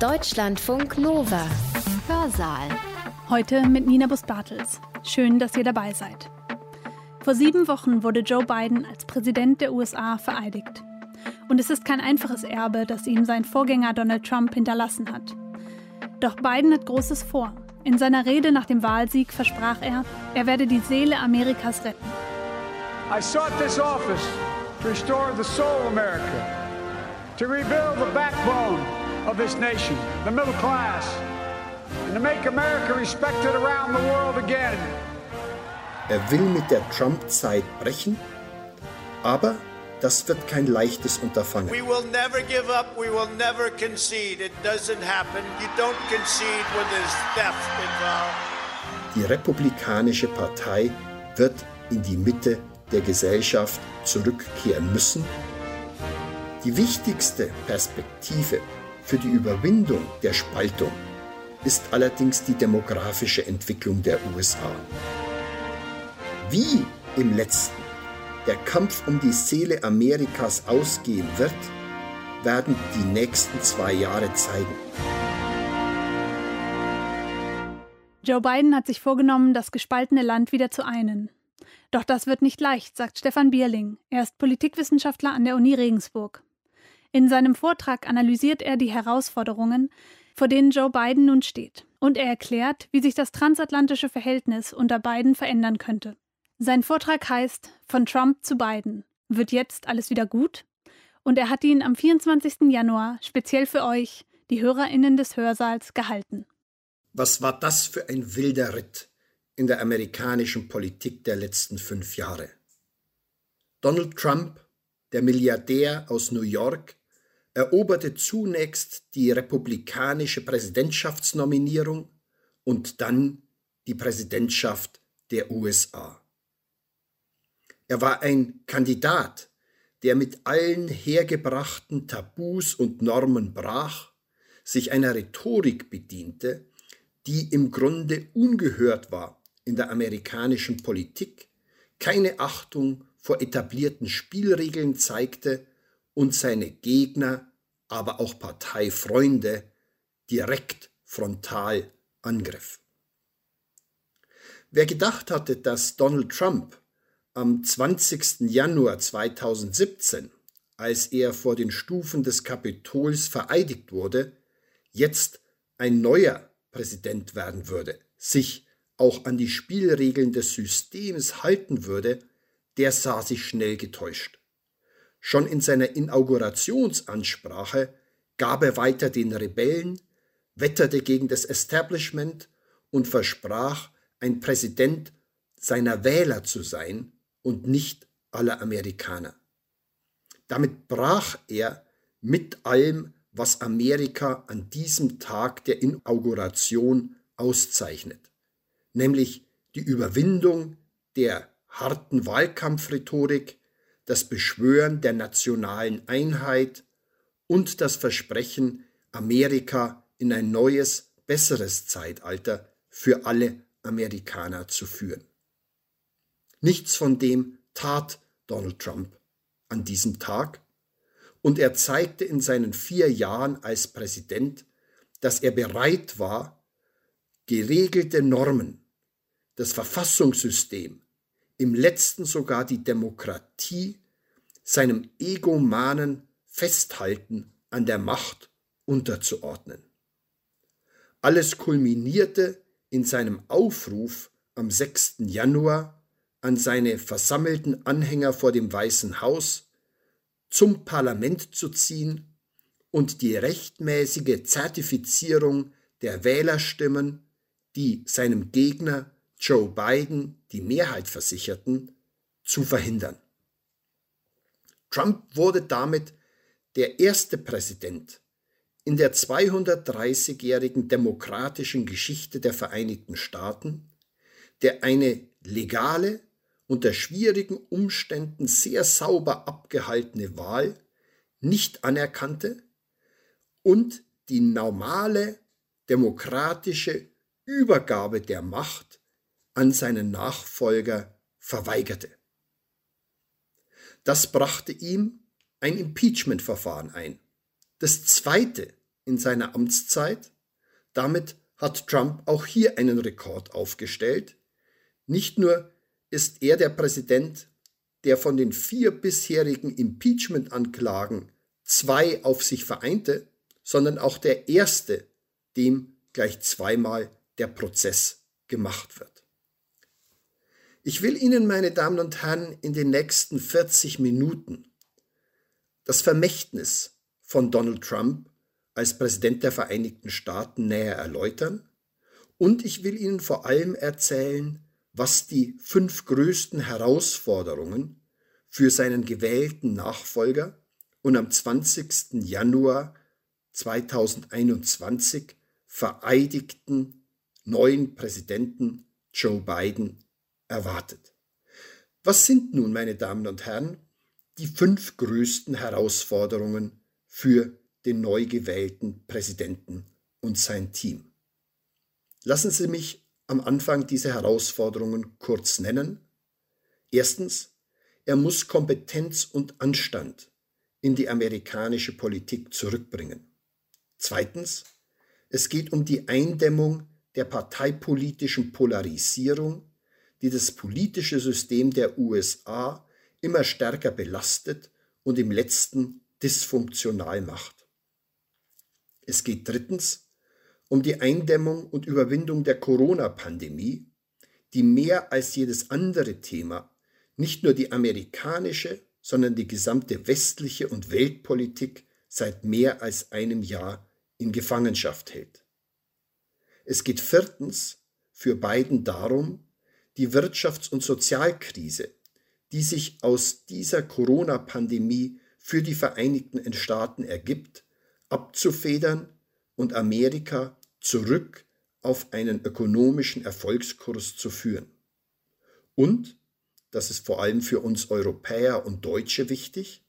Deutschlandfunk Nova. Hörsaal. Heute mit Nina Bus-Bartels. Schön, dass ihr dabei seid. Vor sieben Wochen wurde Joe Biden als Präsident der USA vereidigt. Und es ist kein einfaches Erbe, das ihm sein Vorgänger Donald Trump hinterlassen hat. Doch Biden hat Großes vor. In seiner Rede nach dem Wahlsieg versprach er, er werde die Seele Amerikas retten. I sought this office to restore the soul of America, to rebuild the backbone of this nation, the middle class, and to make America respected around the world again. Er will mit der Trump-Zeit brechen, aber das wird kein leichtes Unterfangen. We will never give up. We will never concede. It doesn't happen. You don't concede when there's death involved. Die Republikanische Partei wird in die Mitte der Gesellschaft zurückkehren müssen. Die wichtigste Perspektive für die Überwindung der Spaltung ist allerdings die demografische Entwicklung der USA. Wie im letzten der Kampf um die Seele Amerikas ausgehen wird, werden die nächsten zwei Jahre zeigen. Joe Biden hat sich vorgenommen, das gespaltene Land wieder zu einen. Doch das wird nicht leicht, sagt Stefan Bierling. Er ist Politikwissenschaftler an der Uni Regensburg. In seinem Vortrag analysiert er die Herausforderungen, vor denen Joe Biden nun steht. Und er erklärt, wie sich das transatlantische Verhältnis unter Biden verändern könnte. Sein Vortrag heißt Von Trump zu Biden. Wird jetzt alles wieder gut? Und er hat ihn am 24. Januar speziell für euch, die Hörerinnen des Hörsaals, gehalten. Was war das für ein wilder Ritt in der amerikanischen Politik der letzten fünf Jahre? Donald Trump, der Milliardär aus New York, eroberte zunächst die republikanische Präsidentschaftsnominierung und dann die Präsidentschaft der USA. Er war ein Kandidat, der mit allen hergebrachten Tabus und Normen brach, sich einer Rhetorik bediente, die im Grunde ungehört war in der amerikanischen Politik, keine Achtung vor etablierten Spielregeln zeigte und seine Gegner, aber auch Parteifreunde direkt frontal angriff. Wer gedacht hatte, dass Donald Trump am 20. Januar 2017, als er vor den Stufen des Kapitols vereidigt wurde, jetzt ein neuer Präsident werden würde, sich auch an die Spielregeln des Systems halten würde, der sah sich schnell getäuscht. Schon in seiner Inaugurationsansprache gab er weiter den Rebellen, wetterte gegen das Establishment und versprach, ein Präsident seiner Wähler zu sein, und nicht aller Amerikaner. Damit brach er mit allem, was Amerika an diesem Tag der Inauguration auszeichnet, nämlich die Überwindung der harten Wahlkampfrhetorik, das Beschwören der nationalen Einheit und das Versprechen, Amerika in ein neues, besseres Zeitalter für alle Amerikaner zu führen. Nichts von dem tat Donald Trump an diesem Tag und er zeigte in seinen vier Jahren als Präsident, dass er bereit war, geregelte Normen, das Verfassungssystem, im letzten sogar die Demokratie, seinem egomanen Festhalten an der Macht unterzuordnen. Alles kulminierte in seinem Aufruf am 6. Januar an seine versammelten Anhänger vor dem Weißen Haus, zum Parlament zu ziehen und die rechtmäßige Zertifizierung der Wählerstimmen, die seinem Gegner Joe Biden die Mehrheit versicherten, zu verhindern. Trump wurde damit der erste Präsident in der 230-jährigen demokratischen Geschichte der Vereinigten Staaten, der eine legale unter schwierigen Umständen sehr sauber abgehaltene Wahl nicht anerkannte und die normale demokratische Übergabe der Macht an seinen Nachfolger verweigerte. Das brachte ihm ein Impeachment-Verfahren ein. Das zweite in seiner Amtszeit. Damit hat Trump auch hier einen Rekord aufgestellt. Nicht nur ist er der Präsident, der von den vier bisherigen Impeachment-Anklagen zwei auf sich vereinte, sondern auch der erste, dem gleich zweimal der Prozess gemacht wird. Ich will Ihnen, meine Damen und Herren, in den nächsten 40 Minuten das Vermächtnis von Donald Trump als Präsident der Vereinigten Staaten näher erläutern und ich will Ihnen vor allem erzählen, was die fünf größten Herausforderungen für seinen gewählten Nachfolger und am 20. Januar 2021 vereidigten neuen Präsidenten Joe Biden erwartet. Was sind nun, meine Damen und Herren, die fünf größten Herausforderungen für den neu gewählten Präsidenten und sein Team? Lassen Sie mich am Anfang diese Herausforderungen kurz nennen. Erstens, er muss Kompetenz und Anstand in die amerikanische Politik zurückbringen. Zweitens, es geht um die Eindämmung der parteipolitischen Polarisierung die das politische System der USA immer stärker belastet und im letzten dysfunktional macht. Es geht drittens um die Eindämmung und Überwindung der Corona-Pandemie, die mehr als jedes andere Thema nicht nur die amerikanische, sondern die gesamte westliche und Weltpolitik seit mehr als einem Jahr in Gefangenschaft hält. Es geht viertens für Biden darum, die Wirtschafts- und Sozialkrise, die sich aus dieser Corona-Pandemie für die Vereinigten Staaten ergibt, abzufedern und Amerika zurück auf einen ökonomischen Erfolgskurs zu führen. Und, das ist vor allem für uns Europäer und Deutsche wichtig,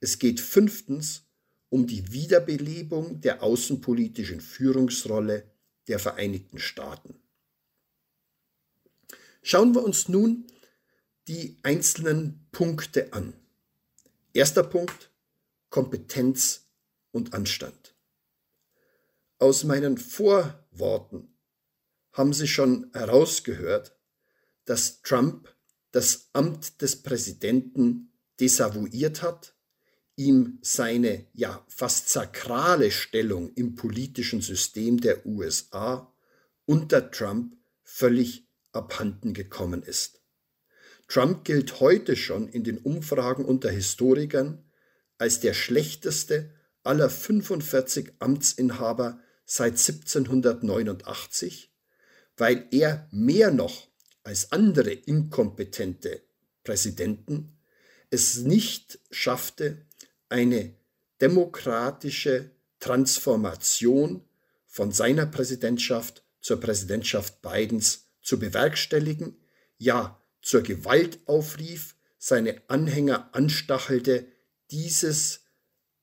es geht fünftens um die Wiederbelebung der außenpolitischen Führungsrolle der Vereinigten Staaten. Schauen wir uns nun die einzelnen Punkte an. Erster Punkt, Kompetenz und Anstand. Aus meinen Vorworten haben Sie schon herausgehört, dass Trump das Amt des Präsidenten desavouiert hat, ihm seine ja fast sakrale Stellung im politischen System der USA unter Trump völlig abhanden gekommen ist. Trump gilt heute schon in den Umfragen unter Historikern als der schlechteste aller 45 Amtsinhaber seit 1789, weil er mehr noch als andere inkompetente Präsidenten es nicht schaffte, eine demokratische Transformation von seiner Präsidentschaft zur Präsidentschaft Bidens zu bewerkstelligen, ja zur Gewalt aufrief, seine Anhänger anstachelte, dieses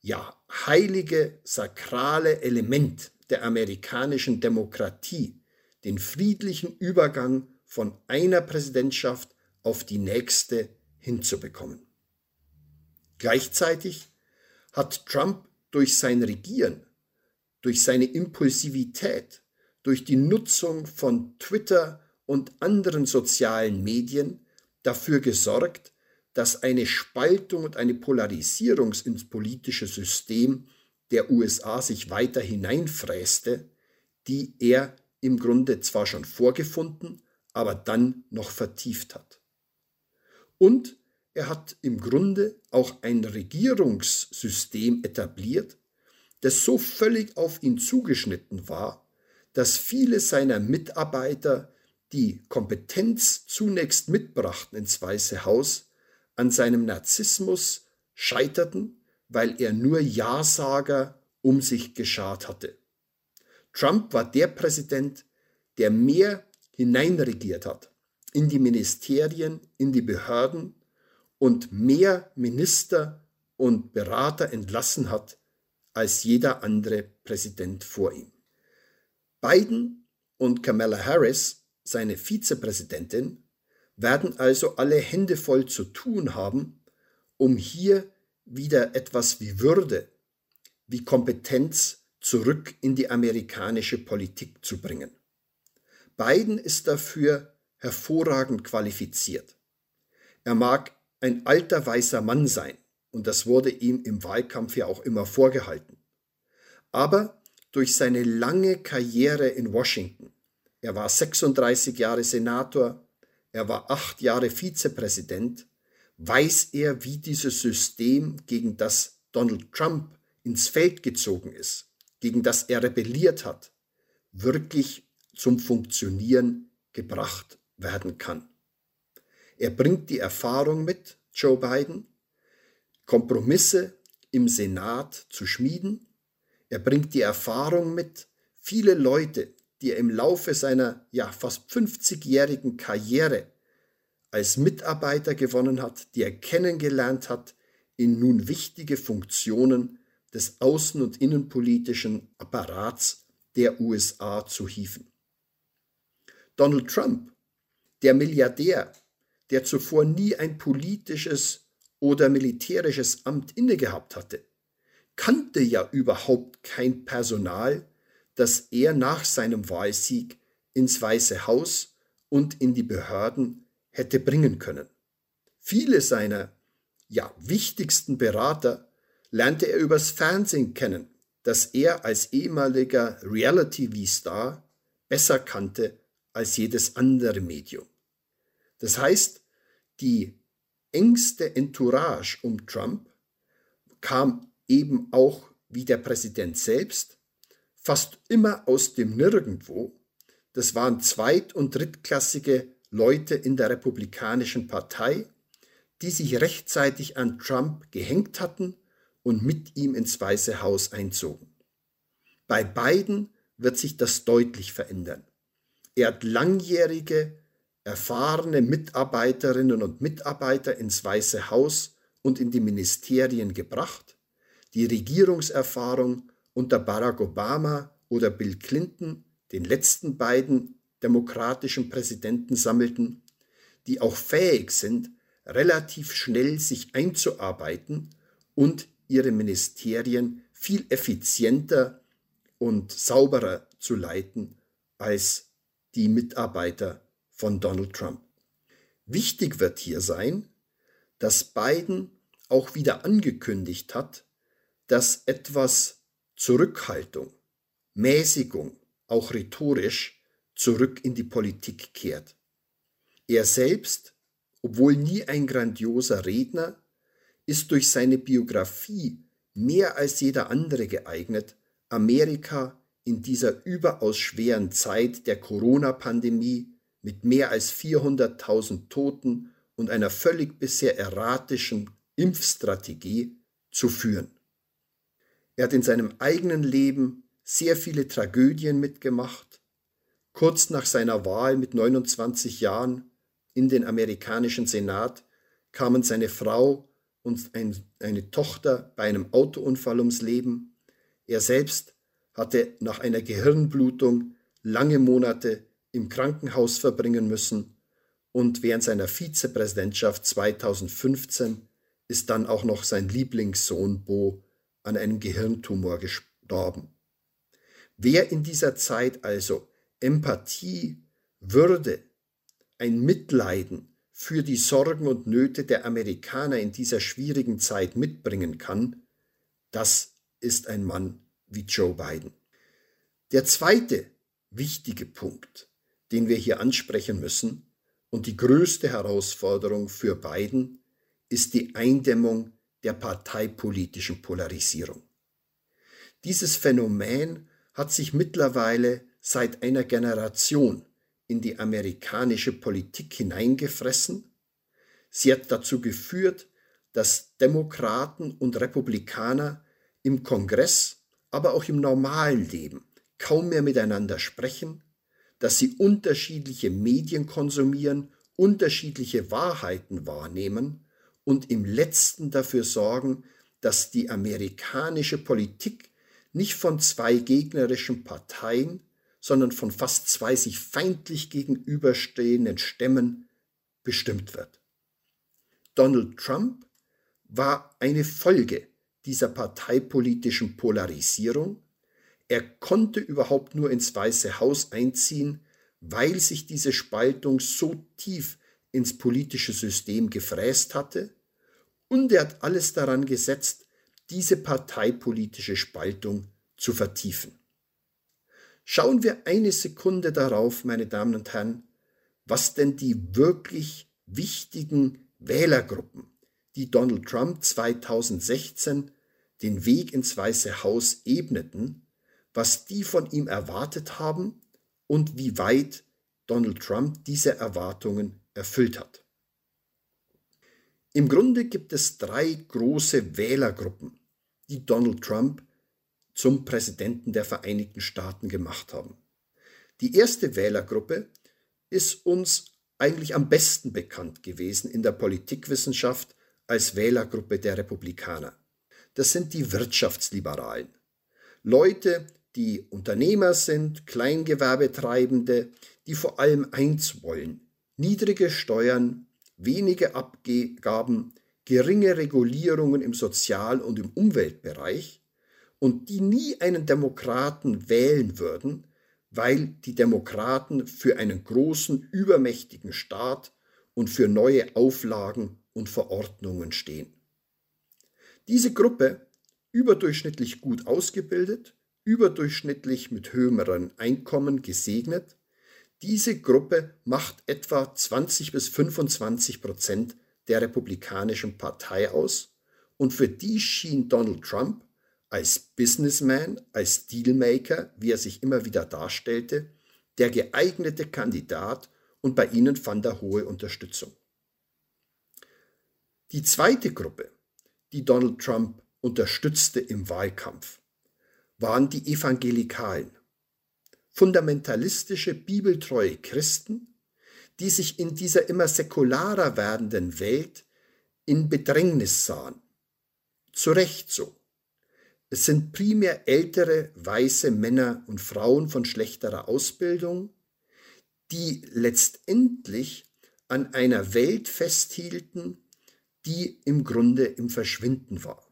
ja heilige, sakrale Element der amerikanischen Demokratie, den friedlichen Übergang von einer Präsidentschaft auf die nächste hinzubekommen. Gleichzeitig hat Trump durch sein Regieren, durch seine Impulsivität, durch die Nutzung von Twitter und anderen sozialen Medien dafür gesorgt, dass eine Spaltung und eine Polarisierung ins politische System der USA sich weiter hineinfräste, die er im Grunde zwar schon vorgefunden, aber dann noch vertieft hat. Und er hat im Grunde auch ein Regierungssystem etabliert, das so völlig auf ihn zugeschnitten war, dass viele seiner Mitarbeiter die Kompetenz zunächst mitbrachten ins Weiße Haus, an seinem Narzissmus scheiterten, weil er nur Ja-Sager um sich geschart hatte. Trump war der Präsident, der mehr hineinregiert hat in die Ministerien, in die Behörden und mehr Minister und Berater entlassen hat als jeder andere Präsident vor ihm. Biden und Kamala Harris seine Vizepräsidentin, werden also alle Hände voll zu tun haben, um hier wieder etwas wie Würde, wie Kompetenz zurück in die amerikanische Politik zu bringen. Biden ist dafür hervorragend qualifiziert. Er mag ein alter weißer Mann sein, und das wurde ihm im Wahlkampf ja auch immer vorgehalten. Aber durch seine lange Karriere in Washington, er war 36 Jahre Senator, er war acht Jahre Vizepräsident, weiß er, wie dieses System, gegen das Donald Trump ins Feld gezogen ist, gegen das er rebelliert hat, wirklich zum Funktionieren gebracht werden kann. Er bringt die Erfahrung mit, Joe Biden, Kompromisse im Senat zu schmieden. Er bringt die Erfahrung mit, viele Leute, die er im Laufe seiner ja fast 50-jährigen Karriere als Mitarbeiter gewonnen hat, die er kennengelernt hat, in nun wichtige Funktionen des außen- und innenpolitischen Apparats der USA zu hieven. Donald Trump, der Milliardär, der zuvor nie ein politisches oder militärisches Amt innegehabt hatte, kannte ja überhaupt kein Personal, das er nach seinem Wahlsieg ins Weiße Haus und in die Behörden hätte bringen können. Viele seiner ja wichtigsten Berater lernte er übers Fernsehen kennen, das er als ehemaliger Reality-V-Star besser kannte als jedes andere Medium. Das heißt, die engste Entourage um Trump kam eben auch wie der Präsident selbst fast immer aus dem Nirgendwo. Das waren zweit- und drittklassige Leute in der Republikanischen Partei, die sich rechtzeitig an Trump gehängt hatten und mit ihm ins Weiße Haus einzogen. Bei beiden wird sich das deutlich verändern. Er hat langjährige erfahrene Mitarbeiterinnen und Mitarbeiter ins Weiße Haus und in die Ministerien gebracht, die Regierungserfahrung unter Barack Obama oder Bill Clinton, den letzten beiden demokratischen Präsidenten, sammelten, die auch fähig sind, relativ schnell sich einzuarbeiten und ihre Ministerien viel effizienter und sauberer zu leiten als die Mitarbeiter von Donald Trump. Wichtig wird hier sein, dass Biden auch wieder angekündigt hat, dass etwas Zurückhaltung, Mäßigung, auch rhetorisch, zurück in die Politik kehrt. Er selbst, obwohl nie ein grandioser Redner, ist durch seine Biografie mehr als jeder andere geeignet, Amerika in dieser überaus schweren Zeit der Corona-Pandemie mit mehr als 400.000 Toten und einer völlig bisher erratischen Impfstrategie zu führen. Er hat in seinem eigenen Leben sehr viele Tragödien mitgemacht. Kurz nach seiner Wahl mit 29 Jahren in den amerikanischen Senat kamen seine Frau und ein, eine Tochter bei einem Autounfall ums Leben. Er selbst hatte nach einer Gehirnblutung lange Monate im Krankenhaus verbringen müssen und während seiner Vizepräsidentschaft 2015 ist dann auch noch sein Lieblingssohn Bo an einem Gehirntumor gestorben. Wer in dieser Zeit also Empathie, Würde, ein Mitleiden für die Sorgen und Nöte der Amerikaner in dieser schwierigen Zeit mitbringen kann, das ist ein Mann wie Joe Biden. Der zweite wichtige Punkt den wir hier ansprechen müssen, und die größte Herausforderung für Biden ist die Eindämmung der parteipolitischen Polarisierung. Dieses Phänomen hat sich mittlerweile seit einer Generation in die amerikanische Politik hineingefressen. Sie hat dazu geführt, dass Demokraten und Republikaner im Kongress, aber auch im normalen Leben kaum mehr miteinander sprechen dass sie unterschiedliche Medien konsumieren, unterschiedliche Wahrheiten wahrnehmen und im letzten dafür sorgen, dass die amerikanische Politik nicht von zwei gegnerischen Parteien, sondern von fast zwei sich feindlich gegenüberstehenden Stämmen bestimmt wird. Donald Trump war eine Folge dieser parteipolitischen Polarisierung. Er konnte überhaupt nur ins Weiße Haus einziehen, weil sich diese Spaltung so tief ins politische System gefräst hatte, und er hat alles daran gesetzt, diese parteipolitische Spaltung zu vertiefen. Schauen wir eine Sekunde darauf, meine Damen und Herren, was denn die wirklich wichtigen Wählergruppen, die Donald Trump 2016 den Weg ins Weiße Haus ebneten, was die von ihm erwartet haben und wie weit Donald Trump diese Erwartungen erfüllt hat. Im Grunde gibt es drei große Wählergruppen, die Donald Trump zum Präsidenten der Vereinigten Staaten gemacht haben. Die erste Wählergruppe ist uns eigentlich am besten bekannt gewesen in der Politikwissenschaft als Wählergruppe der Republikaner. Das sind die Wirtschaftsliberalen. Leute, die Unternehmer sind, Kleingewerbetreibende, die vor allem eins wollen, niedrige Steuern, wenige Abgaben, geringe Regulierungen im Sozial- und im Umweltbereich und die nie einen Demokraten wählen würden, weil die Demokraten für einen großen, übermächtigen Staat und für neue Auflagen und Verordnungen stehen. Diese Gruppe, überdurchschnittlich gut ausgebildet, überdurchschnittlich mit höheren Einkommen gesegnet, diese Gruppe macht etwa 20 bis 25 Prozent der Republikanischen Partei aus und für die schien Donald Trump als Businessman, als Dealmaker, wie er sich immer wieder darstellte, der geeignete Kandidat und bei ihnen fand er hohe Unterstützung. Die zweite Gruppe, die Donald Trump unterstützte im Wahlkampf, waren die Evangelikalen fundamentalistische, bibeltreue Christen, die sich in dieser immer säkularer werdenden Welt in Bedrängnis sahen. Zu Recht so. Es sind primär ältere, weiße Männer und Frauen von schlechterer Ausbildung, die letztendlich an einer Welt festhielten, die im Grunde im Verschwinden war.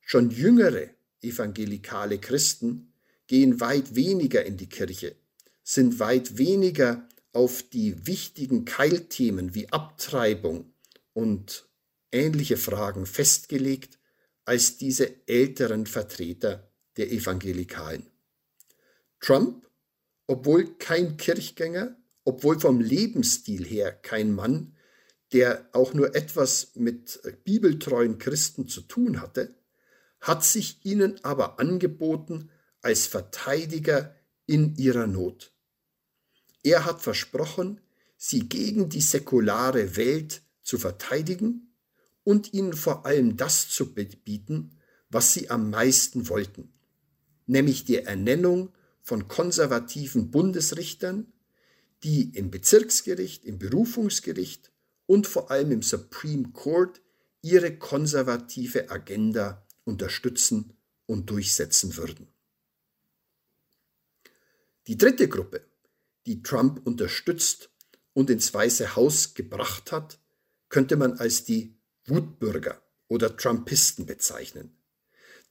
Schon jüngere evangelikale Christen gehen weit weniger in die Kirche, sind weit weniger auf die wichtigen Keilthemen wie Abtreibung und ähnliche Fragen festgelegt als diese älteren Vertreter der Evangelikalen. Trump, obwohl kein Kirchgänger, obwohl vom Lebensstil her kein Mann, der auch nur etwas mit bibeltreuen Christen zu tun hatte, hat sich ihnen aber angeboten als Verteidiger in ihrer Not. Er hat versprochen, sie gegen die säkulare Welt zu verteidigen und ihnen vor allem das zu bieten, was sie am meisten wollten, nämlich die Ernennung von konservativen Bundesrichtern, die im Bezirksgericht, im Berufungsgericht und vor allem im Supreme Court ihre konservative Agenda unterstützen und durchsetzen würden. Die dritte Gruppe, die Trump unterstützt und ins Weiße Haus gebracht hat, könnte man als die Wutbürger oder Trumpisten bezeichnen.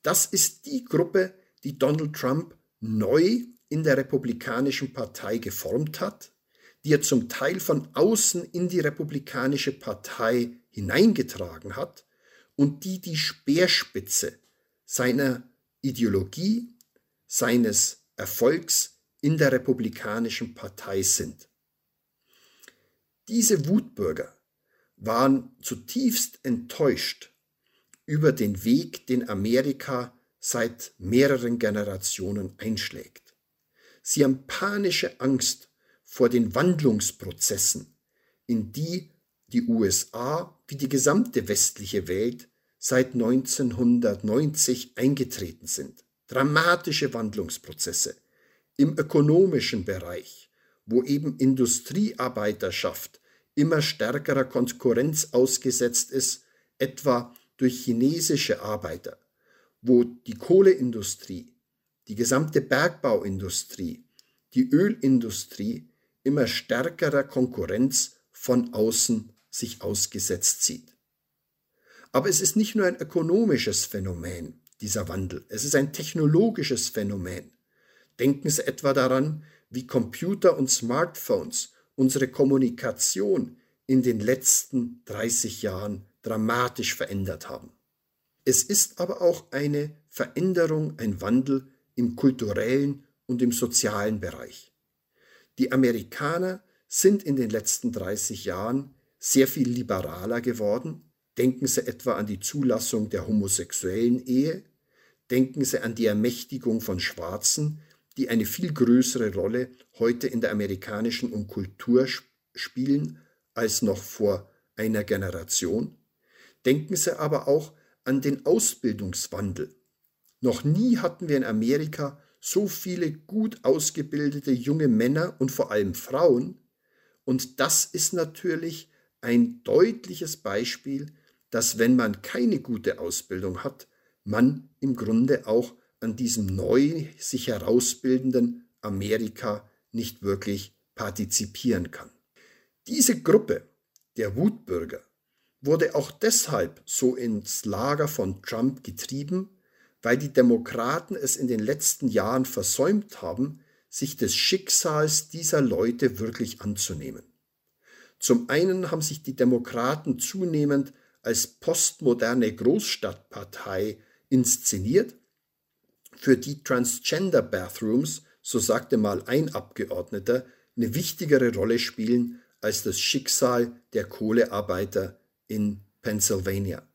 Das ist die Gruppe, die Donald Trump neu in der Republikanischen Partei geformt hat, die er zum Teil von außen in die Republikanische Partei hineingetragen hat und die die Speerspitze seiner Ideologie, seines Erfolgs in der Republikanischen Partei sind. Diese Wutbürger waren zutiefst enttäuscht über den Weg, den Amerika seit mehreren Generationen einschlägt. Sie haben panische Angst vor den Wandlungsprozessen, in die die USA wie die gesamte westliche Welt seit 1990 eingetreten sind. Dramatische Wandlungsprozesse, im ökonomischen Bereich, wo eben Industriearbeiterschaft immer stärkerer Konkurrenz ausgesetzt ist, etwa durch chinesische Arbeiter, wo die Kohleindustrie, die gesamte Bergbauindustrie, die Ölindustrie immer stärkerer Konkurrenz von außen sich ausgesetzt sieht. Aber es ist nicht nur ein ökonomisches Phänomen, dieser Wandel, es ist ein technologisches Phänomen. Denken Sie etwa daran, wie Computer und Smartphones unsere Kommunikation in den letzten 30 Jahren dramatisch verändert haben. Es ist aber auch eine Veränderung, ein Wandel im kulturellen und im sozialen Bereich. Die Amerikaner sind in den letzten 30 Jahren sehr viel liberaler geworden. Denken Sie etwa an die Zulassung der homosexuellen Ehe. Denken Sie an die Ermächtigung von Schwarzen, die eine viel größere Rolle heute in der amerikanischen Kultur spielen als noch vor einer Generation. Denken Sie aber auch an den Ausbildungswandel. Noch nie hatten wir in Amerika so viele gut ausgebildete junge Männer und vor allem Frauen. Und das ist natürlich ein deutliches Beispiel, dass wenn man keine gute Ausbildung hat, man im Grunde auch an diesem neu sich herausbildenden Amerika nicht wirklich partizipieren kann. Diese Gruppe der Wutbürger wurde auch deshalb so ins Lager von Trump getrieben, weil die Demokraten es in den letzten Jahren versäumt haben, sich des Schicksals dieser Leute wirklich anzunehmen. Zum einen haben sich die Demokraten zunehmend als postmoderne Großstadtpartei inszeniert, für die Transgender Bathrooms, so sagte mal ein Abgeordneter, eine wichtigere Rolle spielen als das Schicksal der Kohlearbeiter in Pennsylvania.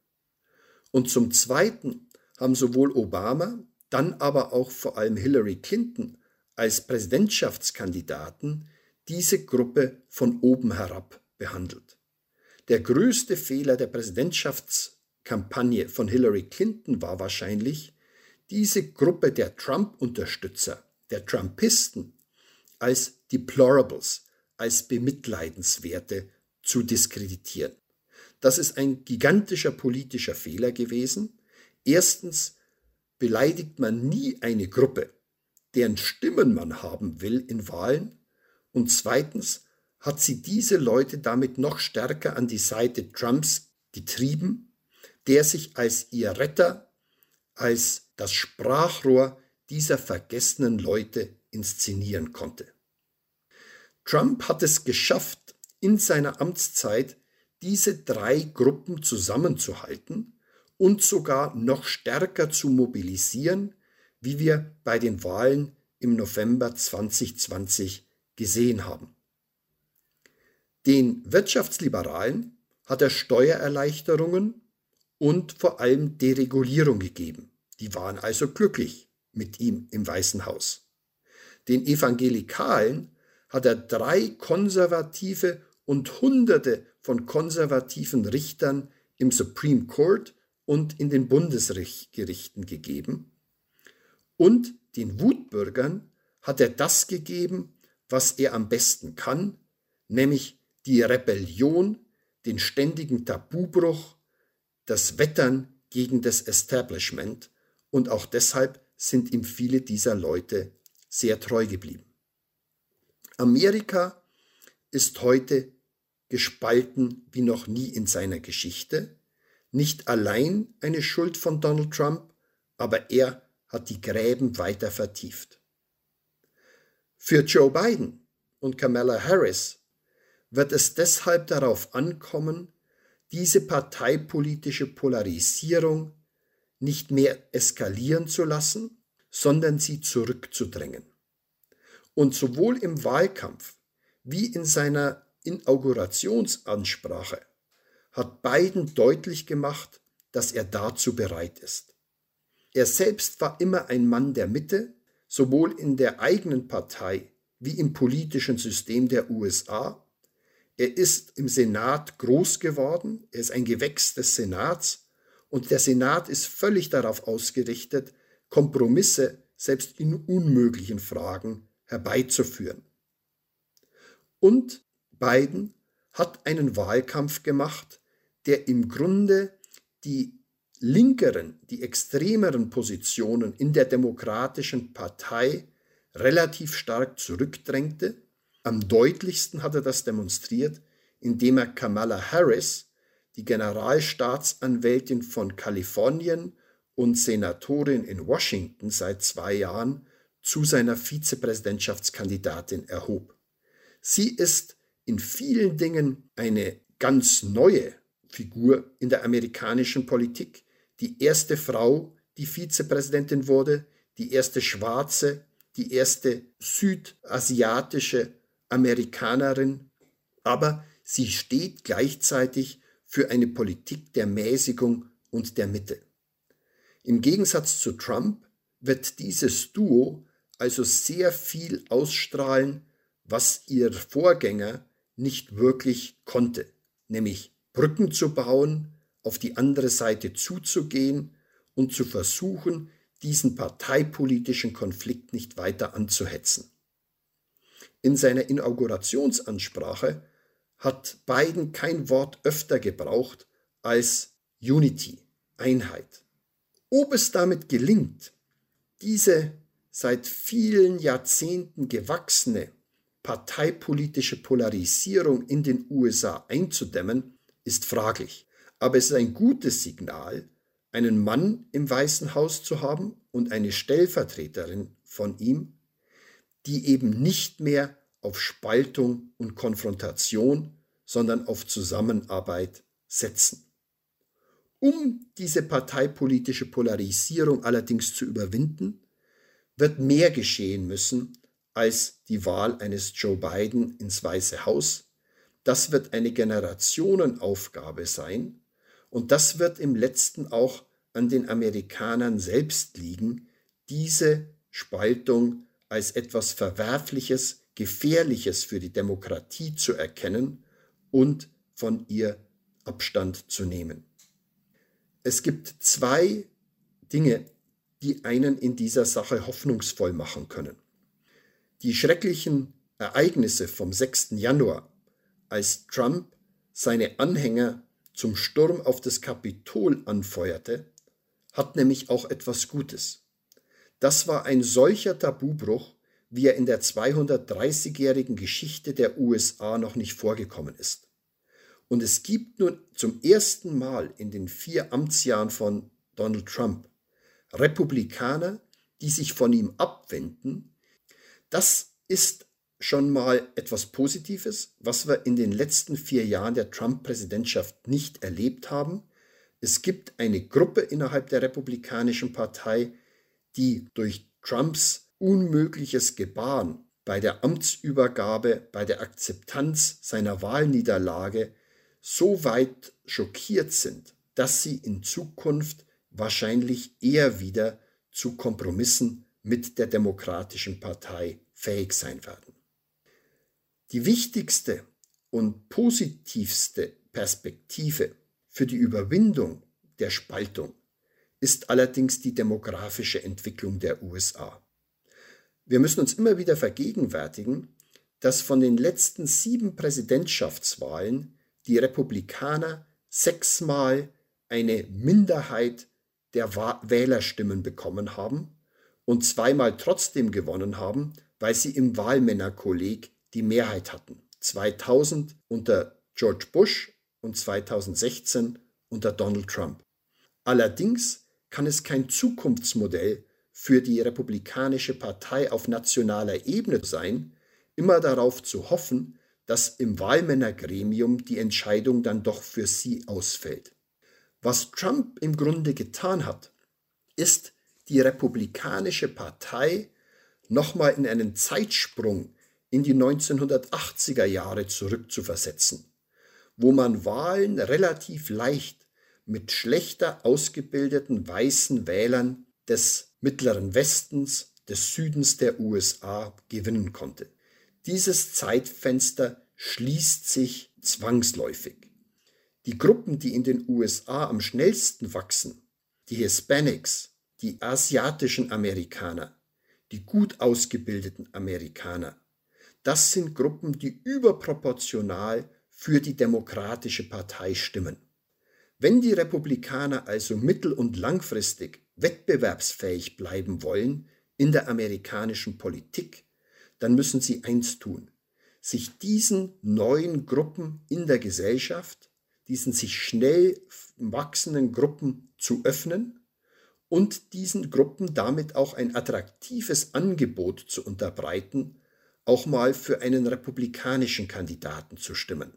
Und zum Zweiten haben sowohl Obama, dann aber auch vor allem Hillary Clinton als Präsidentschaftskandidaten diese Gruppe von oben herab behandelt. Der größte Fehler der Präsidentschaftskampagne von Hillary Clinton war wahrscheinlich, diese Gruppe der Trump-Unterstützer, der Trumpisten, als Deplorables, als bemitleidenswerte zu diskreditieren. Das ist ein gigantischer politischer Fehler gewesen. Erstens beleidigt man nie eine Gruppe, deren Stimmen man haben will in Wahlen. Und zweitens hat sie diese Leute damit noch stärker an die Seite Trumps getrieben, der sich als ihr Retter, als das Sprachrohr dieser vergessenen Leute inszenieren konnte. Trump hat es geschafft, in seiner Amtszeit diese drei Gruppen zusammenzuhalten und sogar noch stärker zu mobilisieren, wie wir bei den Wahlen im November 2020 gesehen haben. Den Wirtschaftsliberalen hat er Steuererleichterungen und vor allem Deregulierung gegeben. Die waren also glücklich mit ihm im Weißen Haus. Den Evangelikalen hat er drei konservative und hunderte von konservativen Richtern im Supreme Court und in den Bundesgerichten gegeben. Und den Wutbürgern hat er das gegeben, was er am besten kann, nämlich die Rebellion, den ständigen Tabubruch, das Wettern gegen das Establishment und auch deshalb sind ihm viele dieser Leute sehr treu geblieben. Amerika ist heute gespalten wie noch nie in seiner Geschichte nicht allein eine Schuld von Donald Trump, aber er hat die Gräben weiter vertieft. Für Joe Biden und Kamala Harris wird es deshalb darauf ankommen, diese parteipolitische Polarisierung nicht mehr eskalieren zu lassen, sondern sie zurückzudrängen. Und sowohl im Wahlkampf wie in seiner Inaugurationsansprache hat Biden deutlich gemacht, dass er dazu bereit ist. Er selbst war immer ein Mann der Mitte, sowohl in der eigenen Partei wie im politischen System der USA. Er ist im Senat groß geworden, er ist ein Gewächs des Senats und der Senat ist völlig darauf ausgerichtet, Kompromisse selbst in unmöglichen Fragen herbeizuführen. Und Biden hat einen Wahlkampf gemacht, der im Grunde die linkeren, die extremeren Positionen in der Demokratischen Partei relativ stark zurückdrängte. Am deutlichsten hat er das demonstriert, indem er Kamala Harris, die Generalstaatsanwältin von Kalifornien und Senatorin in Washington seit zwei Jahren, zu seiner Vizepräsidentschaftskandidatin erhob. Sie ist in vielen Dingen eine ganz neue Figur in der amerikanischen Politik, die erste Frau, die Vizepräsidentin wurde, die erste Schwarze, die erste südasiatische Amerikanerin, aber sie steht gleichzeitig für eine Politik der Mäßigung und der Mitte. Im Gegensatz zu Trump wird dieses Duo also sehr viel ausstrahlen, was ihr Vorgänger nicht wirklich konnte, nämlich Brücken zu bauen, auf die andere Seite zuzugehen und zu versuchen, diesen parteipolitischen Konflikt nicht weiter anzuhetzen. In seiner Inaugurationsansprache hat Biden kein Wort öfter gebraucht als Unity, Einheit. Ob es damit gelingt, diese seit vielen Jahrzehnten gewachsene parteipolitische Polarisierung in den USA einzudämmen, ist fraglich. Aber es ist ein gutes Signal, einen Mann im Weißen Haus zu haben und eine Stellvertreterin von ihm, die eben nicht mehr auf Spaltung und Konfrontation, sondern auf Zusammenarbeit setzen. Um diese parteipolitische Polarisierung allerdings zu überwinden, wird mehr geschehen müssen als die Wahl eines Joe Biden ins Weiße Haus. Das wird eine Generationenaufgabe sein und das wird im letzten auch an den Amerikanern selbst liegen, diese Spaltung als etwas Verwerfliches, Gefährliches für die Demokratie zu erkennen und von ihr Abstand zu nehmen. Es gibt zwei Dinge, die einen in dieser Sache hoffnungsvoll machen können. Die schrecklichen Ereignisse vom 6. Januar, als Trump seine Anhänger zum Sturm auf das Kapitol anfeuerte, hat nämlich auch etwas Gutes. Das war ein solcher Tabubruch, wie er in der 230-jährigen Geschichte der USA noch nicht vorgekommen ist. Und es gibt nun zum ersten Mal in den vier Amtsjahren von Donald Trump Republikaner, die sich von ihm abwenden. Das ist schon mal etwas Positives, was wir in den letzten vier Jahren der Trump-Präsidentschaft nicht erlebt haben. Es gibt eine Gruppe innerhalb der Republikanischen Partei, die durch Trumps unmögliches Gebaren bei der Amtsübergabe, bei der Akzeptanz seiner Wahlniederlage so weit schockiert sind, dass sie in Zukunft wahrscheinlich eher wieder zu Kompromissen mit der Demokratischen Partei fähig sein werden. Die wichtigste und positivste Perspektive für die Überwindung der Spaltung ist allerdings die demografische Entwicklung der USA. Wir müssen uns immer wieder vergegenwärtigen, dass von den letzten sieben Präsidentschaftswahlen die Republikaner sechsmal eine Minderheit der Wählerstimmen bekommen haben und zweimal trotzdem gewonnen haben, weil sie im Wahlmännerkolleg die Mehrheit hatten. 2000 unter George Bush und 2016 unter Donald Trump. Allerdings kann es kein Zukunftsmodell für die Republikanische Partei auf nationaler Ebene sein, immer darauf zu hoffen, dass im Wahlmännergremium die Entscheidung dann doch für sie ausfällt. Was Trump im Grunde getan hat, ist die Republikanische Partei nochmal in einen Zeitsprung in die 1980er Jahre zurückzuversetzen wo man Wahlen relativ leicht mit schlechter ausgebildeten weißen Wählern des mittleren Westens, des Südens der USA gewinnen konnte. Dieses Zeitfenster schließt sich zwangsläufig. Die Gruppen, die in den USA am schnellsten wachsen, die Hispanics, die asiatischen Amerikaner, die gut ausgebildeten Amerikaner, das sind Gruppen, die überproportional für die Demokratische Partei stimmen. Wenn die Republikaner also mittel- und langfristig wettbewerbsfähig bleiben wollen in der amerikanischen Politik, dann müssen sie eins tun, sich diesen neuen Gruppen in der Gesellschaft, diesen sich schnell wachsenden Gruppen zu öffnen und diesen Gruppen damit auch ein attraktives Angebot zu unterbreiten, auch mal für einen republikanischen Kandidaten zu stimmen.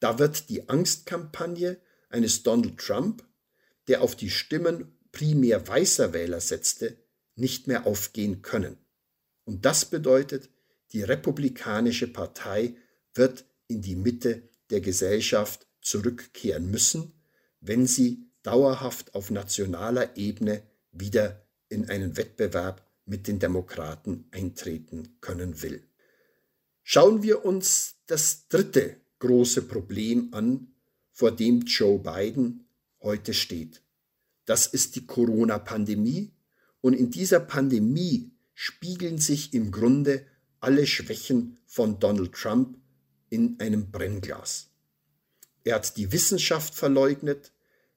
Da wird die Angstkampagne eines Donald Trump, der auf die Stimmen primär weißer Wähler setzte, nicht mehr aufgehen können. Und das bedeutet, die Republikanische Partei wird in die Mitte der Gesellschaft zurückkehren müssen, wenn sie dauerhaft auf nationaler Ebene wieder in einen Wettbewerb mit den Demokraten eintreten können will. Schauen wir uns das dritte große Problem an, vor dem Joe Biden heute steht. Das ist die Corona-Pandemie. Und in dieser Pandemie spiegeln sich im Grunde alle Schwächen von Donald Trump in einem Brennglas. Er hat die Wissenschaft verleugnet,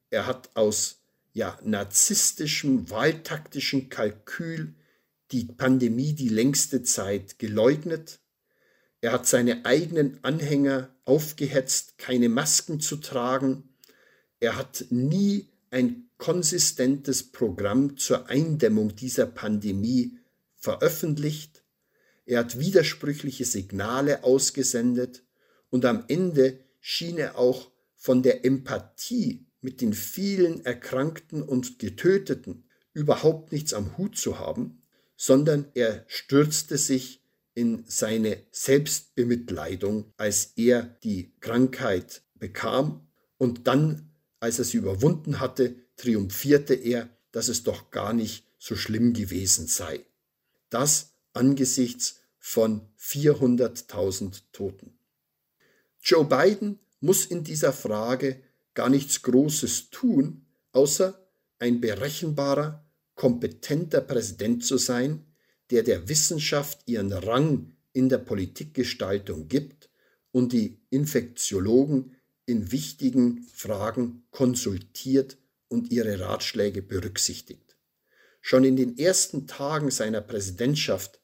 er hat aus ja, narzisstischem, wahltaktischen Kalkül die Pandemie die längste Zeit geleugnet, er hat seine eigenen Anhänger aufgehetzt, keine Masken zu tragen, er hat nie ein konsistentes Programm zur Eindämmung dieser Pandemie veröffentlicht, er hat widersprüchliche Signale ausgesendet und am Ende schien er auch von der Empathie mit den vielen Erkrankten und Getöteten überhaupt nichts am Hut zu haben, sondern er stürzte sich in seine Selbstbemitleidung, als er die Krankheit bekam und dann, als er sie überwunden hatte, triumphierte er, dass es doch gar nicht so schlimm gewesen sei. Das angesichts von 400.000 Toten. Joe Biden muss in dieser Frage gar nichts Großes tun, außer ein berechenbarer, kompetenter Präsident zu sein, der der Wissenschaft ihren Rang in der Politikgestaltung gibt und die Infektiologen in wichtigen Fragen konsultiert und ihre Ratschläge berücksichtigt. Schon in den ersten Tagen seiner Präsidentschaft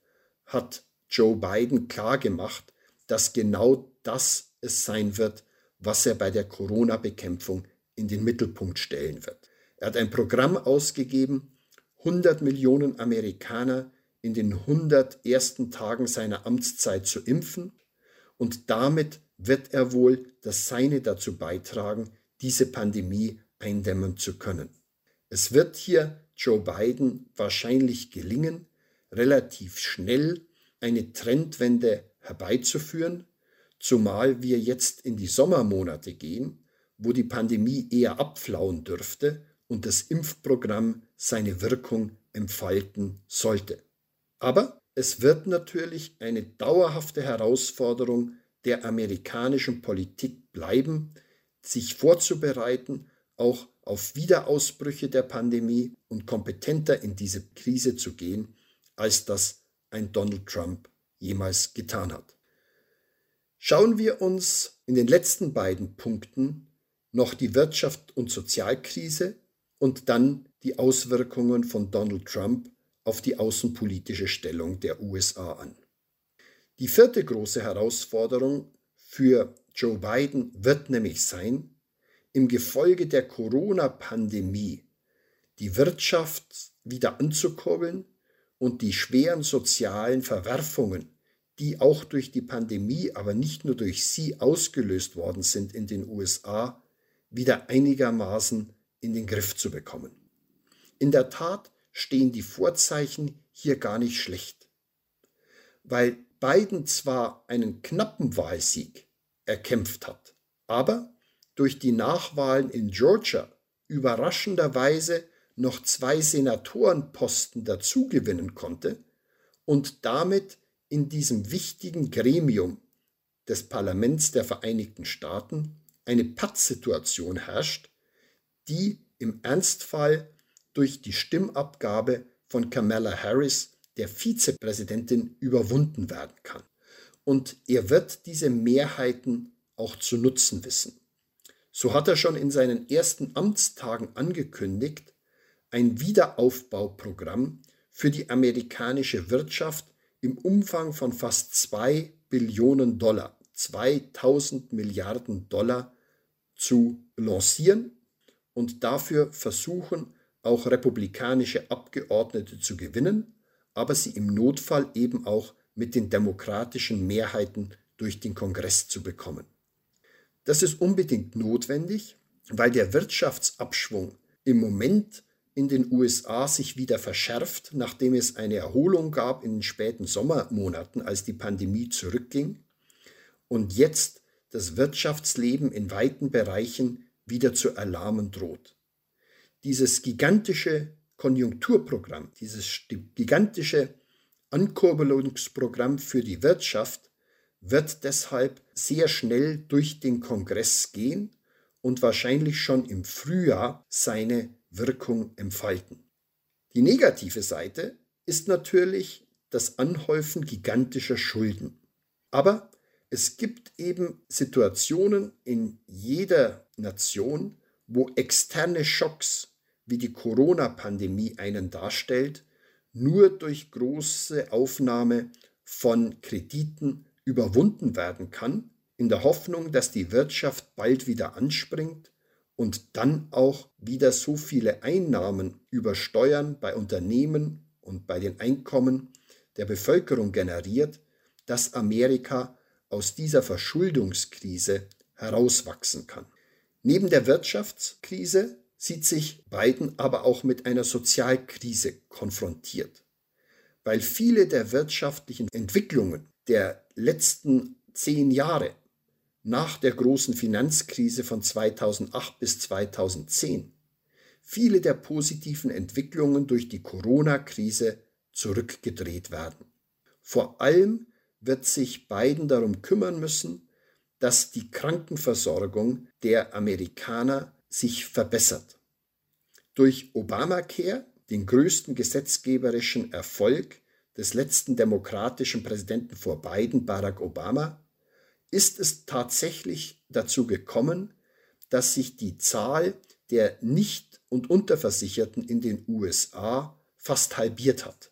hat Joe Biden klargemacht, dass genau das es sein wird, was er bei der Corona-Bekämpfung in den Mittelpunkt stellen wird. Er hat ein Programm ausgegeben, 100 Millionen Amerikaner in den 100 ersten Tagen seiner Amtszeit zu impfen und damit wird er wohl das Seine dazu beitragen, diese Pandemie eindämmen zu können. Es wird hier Joe Biden wahrscheinlich gelingen, relativ schnell eine Trendwende herbeizuführen, zumal wir jetzt in die Sommermonate gehen, wo die Pandemie eher abflauen dürfte und das Impfprogramm seine Wirkung entfalten sollte. Aber es wird natürlich eine dauerhafte Herausforderung der amerikanischen Politik bleiben, sich vorzubereiten, auch auf Wiederausbrüche der Pandemie und kompetenter in diese Krise zu gehen, als das ein Donald Trump jemals getan hat. Schauen wir uns in den letzten beiden Punkten noch die Wirtschaft- und Sozialkrise und dann die Auswirkungen von Donald Trump auf die außenpolitische Stellung der USA an. Die vierte große Herausforderung für Joe Biden wird nämlich sein, im Gefolge der Corona-Pandemie die Wirtschaft wieder anzukurbeln und die schweren sozialen Verwerfungen, die auch durch die Pandemie, aber nicht nur durch sie ausgelöst worden sind in den USA, wieder einigermaßen in den Griff zu bekommen. In der Tat stehen die Vorzeichen hier gar nicht schlecht. Weil Biden zwar einen knappen Wahlsieg erkämpft hat, aber durch die Nachwahlen in Georgia überraschenderweise noch zwei Senatorenposten dazugewinnen konnte und damit in diesem wichtigen Gremium des Parlaments der Vereinigten Staaten eine Pattsituation herrscht, die im Ernstfall durch die Stimmabgabe von Kamala Harris, der Vizepräsidentin, überwunden werden kann. Und er wird diese Mehrheiten auch zu nutzen wissen. So hat er schon in seinen ersten Amtstagen angekündigt, ein Wiederaufbauprogramm für die amerikanische Wirtschaft im Umfang von fast 2 Billionen Dollar, 2000 Milliarden Dollar zu lancieren und dafür versuchen, auch republikanische Abgeordnete zu gewinnen, aber sie im Notfall eben auch mit den demokratischen Mehrheiten durch den Kongress zu bekommen. Das ist unbedingt notwendig, weil der Wirtschaftsabschwung im Moment in den USA sich wieder verschärft, nachdem es eine Erholung gab in den späten Sommermonaten, als die Pandemie zurückging und jetzt das Wirtschaftsleben in weiten Bereichen wieder zu erlahmen droht. Dieses gigantische Konjunkturprogramm, dieses gigantische Ankurbelungsprogramm für die Wirtschaft wird deshalb sehr schnell durch den Kongress gehen und wahrscheinlich schon im Frühjahr seine Wirkung entfalten. Die negative Seite ist natürlich das Anhäufen gigantischer Schulden. Aber es gibt eben Situationen in jeder Nation, wo externe Schocks wie die Corona-Pandemie einen darstellt, nur durch große Aufnahme von Krediten überwunden werden kann, in der Hoffnung, dass die Wirtschaft bald wieder anspringt und dann auch wieder so viele Einnahmen über Steuern bei Unternehmen und bei den Einkommen der Bevölkerung generiert, dass Amerika aus dieser Verschuldungskrise herauswachsen kann. Neben der Wirtschaftskrise sieht sich Biden aber auch mit einer Sozialkrise konfrontiert, weil viele der wirtschaftlichen Entwicklungen der letzten zehn Jahre nach der großen Finanzkrise von 2008 bis 2010 viele der positiven Entwicklungen durch die Corona-Krise zurückgedreht werden. Vor allem wird sich Biden darum kümmern müssen, dass die Krankenversorgung der Amerikaner sich verbessert. Durch Obamacare, den größten gesetzgeberischen Erfolg des letzten demokratischen Präsidenten vor Biden, Barack Obama, ist es tatsächlich dazu gekommen, dass sich die Zahl der Nicht- und Unterversicherten in den USA fast halbiert hat.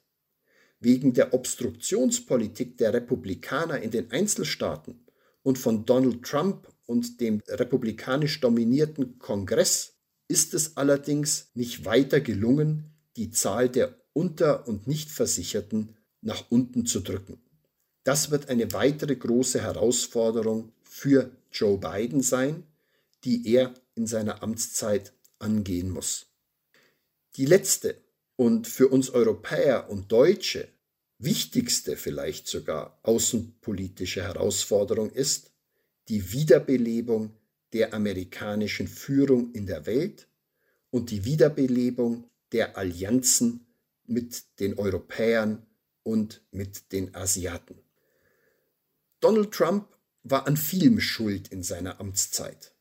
Wegen der Obstruktionspolitik der Republikaner in den Einzelstaaten und von Donald Trump und dem republikanisch dominierten Kongress ist es allerdings nicht weiter gelungen, die Zahl der Unter- und Nichtversicherten nach unten zu drücken. Das wird eine weitere große Herausforderung für Joe Biden sein, die er in seiner Amtszeit angehen muss. Die letzte und für uns Europäer und Deutsche wichtigste vielleicht sogar außenpolitische Herausforderung ist die Wiederbelebung der amerikanischen Führung in der Welt und die Wiederbelebung der Allianzen mit den Europäern und mit den Asiaten. Donald Trump war an vielem schuld in seiner Amtszeit.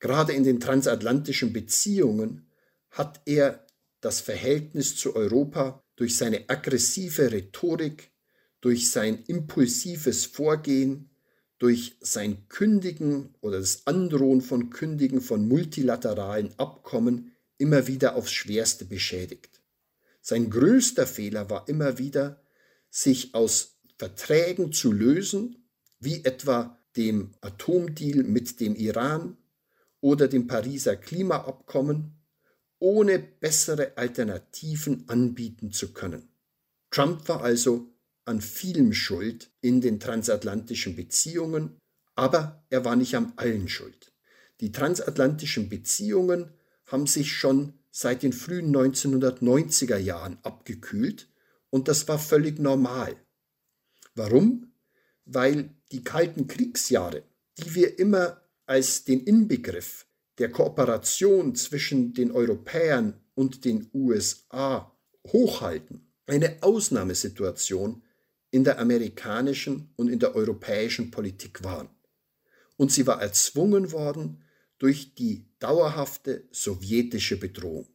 Gerade in den transatlantischen Beziehungen hat er das Verhältnis zu Europa durch seine aggressive Rhetorik, durch sein impulsives Vorgehen, durch sein Kündigen oder das Androhen von Kündigen von multilateralen Abkommen immer wieder aufs schwerste beschädigt. Sein größter Fehler war immer wieder, sich aus Verträgen zu lösen, wie etwa dem Atomdeal mit dem Iran oder dem Pariser Klimaabkommen, ohne bessere Alternativen anbieten zu können. Trump war also an vielem schuld in den transatlantischen Beziehungen, aber er war nicht an allen schuld. Die transatlantischen Beziehungen haben sich schon seit den frühen 1990er Jahren abgekühlt und das war völlig normal. Warum? Weil die kalten Kriegsjahre, die wir immer als den Inbegriff der Kooperation zwischen den Europäern und den USA hochhalten, eine Ausnahmesituation in der amerikanischen und in der europäischen Politik waren. Und sie war erzwungen worden durch die dauerhafte sowjetische Bedrohung.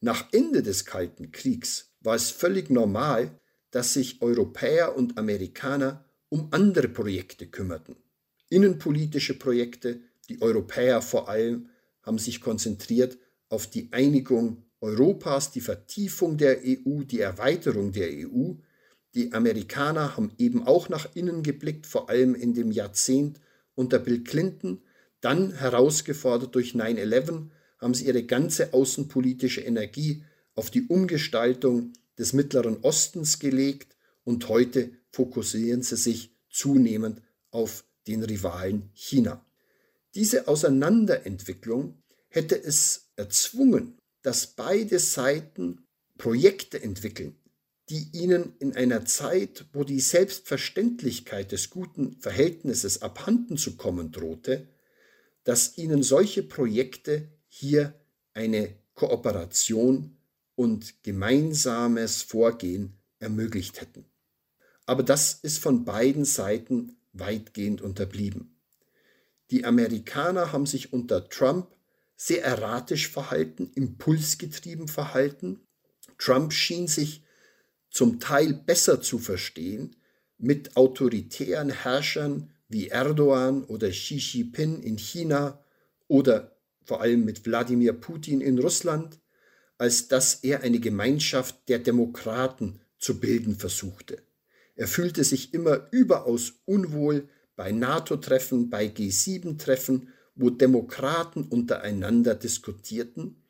Nach Ende des Kalten Kriegs war es völlig normal, dass sich Europäer und Amerikaner um andere Projekte kümmerten. Innenpolitische Projekte, die Europäer vor allem, haben sich konzentriert auf die Einigung Europas, die Vertiefung der EU, die Erweiterung der EU. Die Amerikaner haben eben auch nach innen geblickt, vor allem in dem Jahrzehnt unter Bill Clinton, dann herausgefordert durch 9-11, haben sie ihre ganze außenpolitische Energie auf die Umgestaltung des Mittleren Ostens gelegt und heute fokussieren sie sich zunehmend auf den Rivalen China. Diese Auseinanderentwicklung hätte es erzwungen, dass beide Seiten Projekte entwickeln, die ihnen in einer Zeit, wo die Selbstverständlichkeit des guten Verhältnisses abhanden zu kommen drohte, dass ihnen solche Projekte hier eine Kooperation und gemeinsames Vorgehen ermöglicht hätten. Aber das ist von beiden Seiten weitgehend unterblieben. Die Amerikaner haben sich unter Trump sehr erratisch verhalten, impulsgetrieben verhalten. Trump schien sich zum Teil besser zu verstehen mit autoritären Herrschern wie Erdogan oder Xi Jinping in China oder vor allem mit Wladimir Putin in Russland, als dass er eine Gemeinschaft der Demokraten zu bilden versuchte. Er fühlte sich immer überaus unwohl bei NATO-Treffen, bei G7-Treffen, wo Demokraten untereinander diskutierten,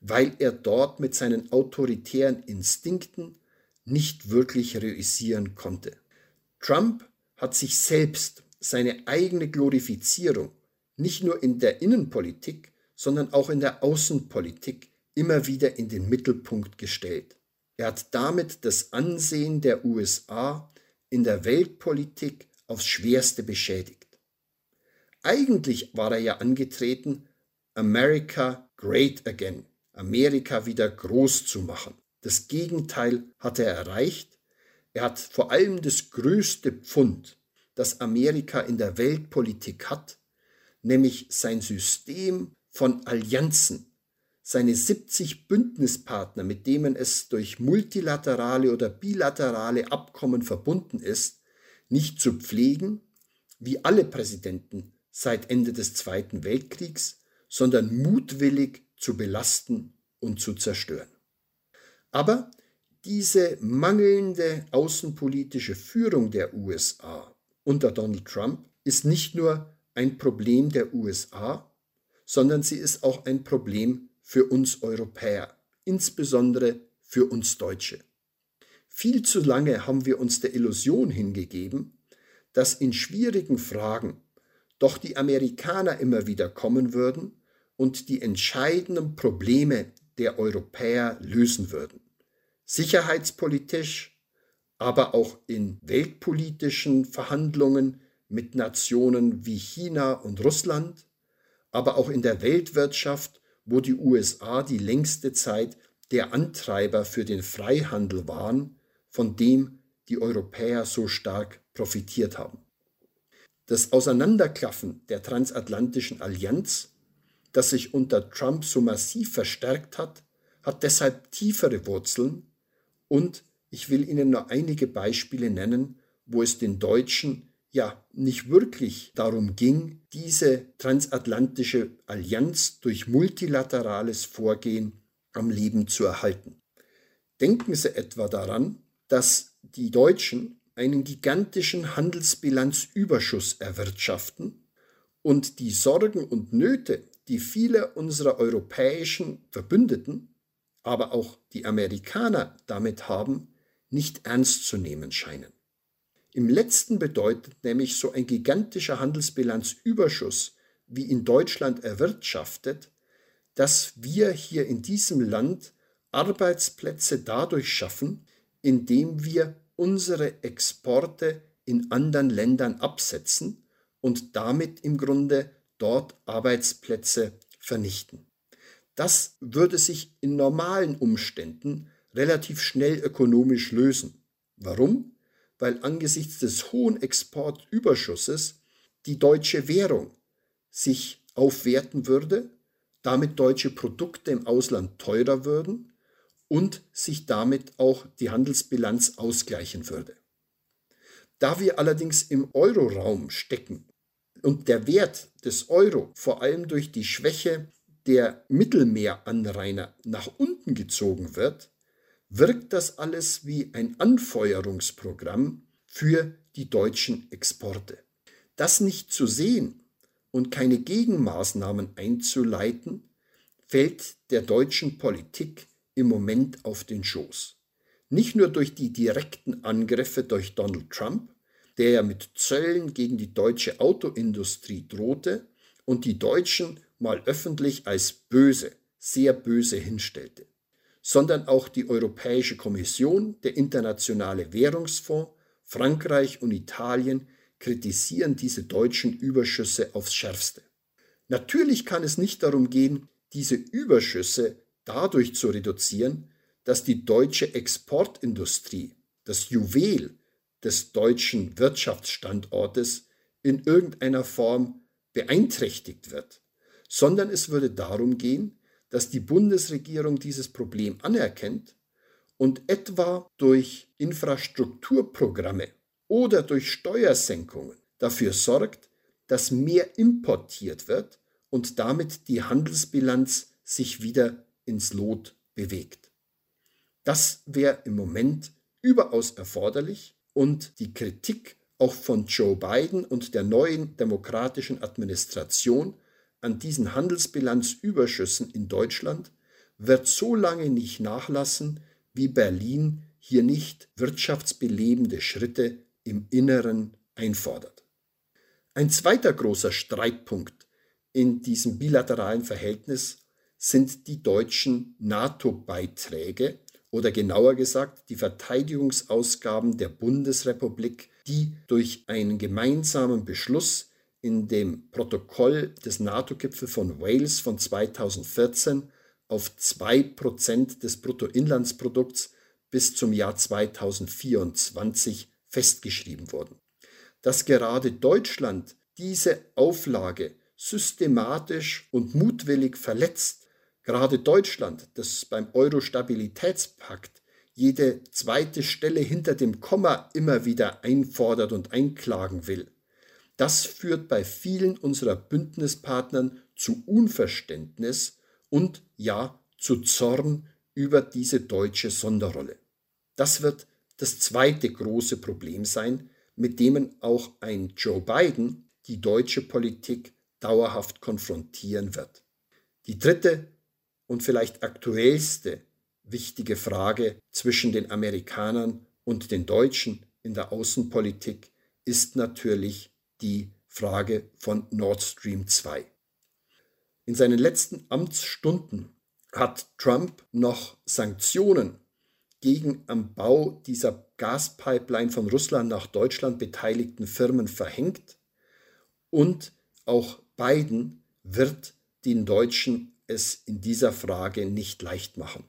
weil er dort mit seinen autoritären Instinkten nicht wirklich realisieren konnte. Trump hat sich selbst seine eigene Glorifizierung nicht nur in der Innenpolitik, sondern auch in der Außenpolitik immer wieder in den Mittelpunkt gestellt. Er hat damit das Ansehen der USA in der Weltpolitik aufs schwerste beschädigt. Eigentlich war er ja angetreten, America Great Again, Amerika wieder groß zu machen. Das Gegenteil hat er erreicht. Er hat vor allem das größte Pfund, das Amerika in der Weltpolitik hat, nämlich sein System von Allianzen, seine 70 Bündnispartner, mit denen es durch multilaterale oder bilaterale Abkommen verbunden ist, nicht zu pflegen, wie alle Präsidenten seit Ende des Zweiten Weltkriegs, sondern mutwillig zu belasten und zu zerstören. Aber diese mangelnde außenpolitische Führung der USA unter Donald Trump ist nicht nur ein Problem der USA, sondern sie ist auch ein Problem für uns Europäer, insbesondere für uns Deutsche. Viel zu lange haben wir uns der Illusion hingegeben, dass in schwierigen Fragen doch die Amerikaner immer wieder kommen würden und die entscheidenden Probleme der Europäer lösen würden. Sicherheitspolitisch, aber auch in weltpolitischen Verhandlungen mit Nationen wie China und Russland, aber auch in der Weltwirtschaft wo die USA die längste Zeit der Antreiber für den Freihandel waren, von dem die Europäer so stark profitiert haben. Das Auseinanderklaffen der transatlantischen Allianz, das sich unter Trump so massiv verstärkt hat, hat deshalb tiefere Wurzeln und ich will Ihnen nur einige Beispiele nennen, wo es den Deutschen ja nicht wirklich darum ging, diese transatlantische Allianz durch multilaterales Vorgehen am Leben zu erhalten. Denken Sie etwa daran, dass die Deutschen einen gigantischen Handelsbilanzüberschuss erwirtschaften und die Sorgen und Nöte, die viele unserer europäischen Verbündeten, aber auch die Amerikaner damit haben, nicht ernst zu nehmen scheinen. Im letzten bedeutet nämlich so ein gigantischer Handelsbilanzüberschuss wie in Deutschland erwirtschaftet, dass wir hier in diesem Land Arbeitsplätze dadurch schaffen, indem wir unsere Exporte in anderen Ländern absetzen und damit im Grunde dort Arbeitsplätze vernichten. Das würde sich in normalen Umständen relativ schnell ökonomisch lösen. Warum? weil angesichts des hohen Exportüberschusses die deutsche Währung sich aufwerten würde, damit deutsche Produkte im Ausland teurer würden und sich damit auch die Handelsbilanz ausgleichen würde. Da wir allerdings im Euroraum stecken und der Wert des Euro vor allem durch die Schwäche der Mittelmeeranrainer nach unten gezogen wird, wirkt das alles wie ein Anfeuerungsprogramm für die deutschen Exporte. Das nicht zu sehen und keine Gegenmaßnahmen einzuleiten, fällt der deutschen Politik im Moment auf den Schoß. Nicht nur durch die direkten Angriffe durch Donald Trump, der ja mit Zöllen gegen die deutsche Autoindustrie drohte und die Deutschen mal öffentlich als böse, sehr böse hinstellte, sondern auch die Europäische Kommission, der Internationale Währungsfonds, Frankreich und Italien kritisieren diese deutschen Überschüsse aufs schärfste. Natürlich kann es nicht darum gehen, diese Überschüsse dadurch zu reduzieren, dass die deutsche Exportindustrie, das Juwel des deutschen Wirtschaftsstandortes, in irgendeiner Form beeinträchtigt wird, sondern es würde darum gehen, dass die Bundesregierung dieses Problem anerkennt und etwa durch Infrastrukturprogramme oder durch Steuersenkungen dafür sorgt, dass mehr importiert wird und damit die Handelsbilanz sich wieder ins Lot bewegt. Das wäre im Moment überaus erforderlich und die Kritik auch von Joe Biden und der neuen demokratischen Administration an diesen Handelsbilanzüberschüssen in Deutschland wird so lange nicht nachlassen, wie Berlin hier nicht wirtschaftsbelebende Schritte im Inneren einfordert. Ein zweiter großer Streitpunkt in diesem bilateralen Verhältnis sind die deutschen NATO-Beiträge oder genauer gesagt die Verteidigungsausgaben der Bundesrepublik, die durch einen gemeinsamen Beschluss in dem Protokoll des NATO-Gipfels von Wales von 2014 auf 2% des Bruttoinlandsprodukts bis zum Jahr 2024 festgeschrieben wurden. Dass gerade Deutschland diese Auflage systematisch und mutwillig verletzt, gerade Deutschland, das beim Euro-Stabilitätspakt jede zweite Stelle hinter dem Komma immer wieder einfordert und einklagen will, das führt bei vielen unserer Bündnispartnern zu Unverständnis und ja zu Zorn über diese deutsche Sonderrolle. Das wird das zweite große Problem sein, mit dem auch ein Joe Biden die deutsche Politik dauerhaft konfrontieren wird. Die dritte und vielleicht aktuellste wichtige Frage zwischen den Amerikanern und den Deutschen in der Außenpolitik ist natürlich die Frage von Nord Stream 2. In seinen letzten Amtsstunden hat Trump noch Sanktionen gegen am Bau dieser Gaspipeline von Russland nach Deutschland beteiligten Firmen verhängt und auch Biden wird den Deutschen es in dieser Frage nicht leicht machen.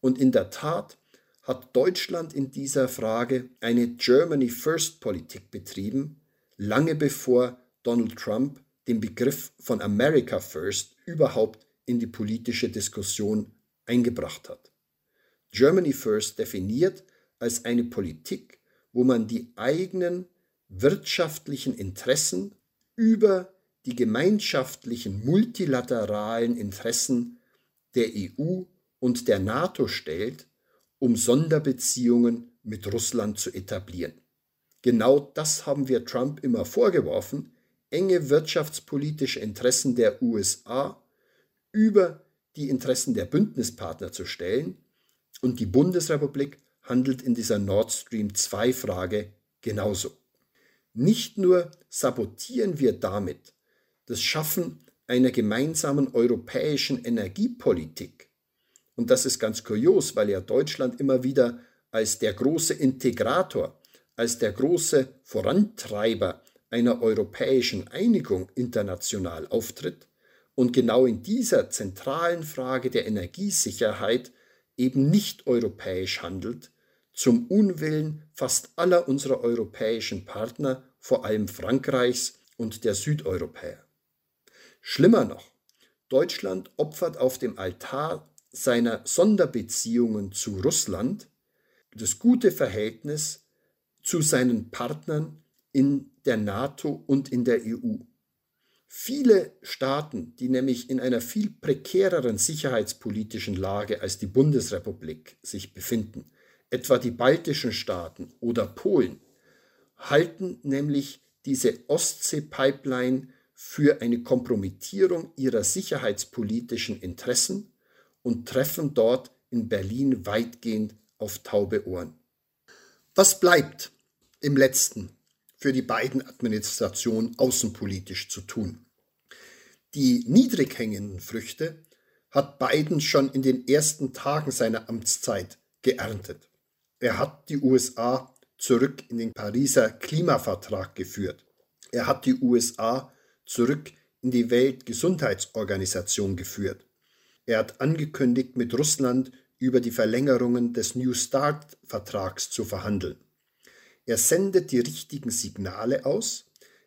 Und in der Tat hat Deutschland in dieser Frage eine Germany First Politik betrieben, lange bevor Donald Trump den Begriff von America First überhaupt in die politische Diskussion eingebracht hat. Germany First definiert als eine Politik, wo man die eigenen wirtschaftlichen Interessen über die gemeinschaftlichen multilateralen Interessen der EU und der NATO stellt, um Sonderbeziehungen mit Russland zu etablieren. Genau das haben wir Trump immer vorgeworfen, enge wirtschaftspolitische Interessen der USA über die Interessen der Bündnispartner zu stellen. Und die Bundesrepublik handelt in dieser Nord Stream 2 Frage genauso. Nicht nur sabotieren wir damit das Schaffen einer gemeinsamen europäischen Energiepolitik, und das ist ganz kurios, weil ja Deutschland immer wieder als der große Integrator, als der große Vorantreiber einer europäischen Einigung international auftritt und genau in dieser zentralen Frage der Energiesicherheit eben nicht europäisch handelt, zum Unwillen fast aller unserer europäischen Partner, vor allem Frankreichs und der Südeuropäer. Schlimmer noch, Deutschland opfert auf dem Altar seiner Sonderbeziehungen zu Russland das gute Verhältnis zu seinen Partnern in der NATO und in der EU. Viele Staaten, die nämlich in einer viel prekäreren sicherheitspolitischen Lage als die Bundesrepublik sich befinden, etwa die baltischen Staaten oder Polen, halten nämlich diese Ostsee-Pipeline für eine Kompromittierung ihrer sicherheitspolitischen Interessen und treffen dort in Berlin weitgehend auf taube Ohren. Was bleibt im letzten für die beiden Administrationen außenpolitisch zu tun? Die niedrig hängenden Früchte hat Biden schon in den ersten Tagen seiner Amtszeit geerntet. Er hat die USA zurück in den Pariser Klimavertrag geführt. Er hat die USA zurück in die Weltgesundheitsorganisation geführt. Er hat angekündigt, mit Russland über die Verlängerungen des New Start-Vertrags zu verhandeln. Er sendet die richtigen Signale aus.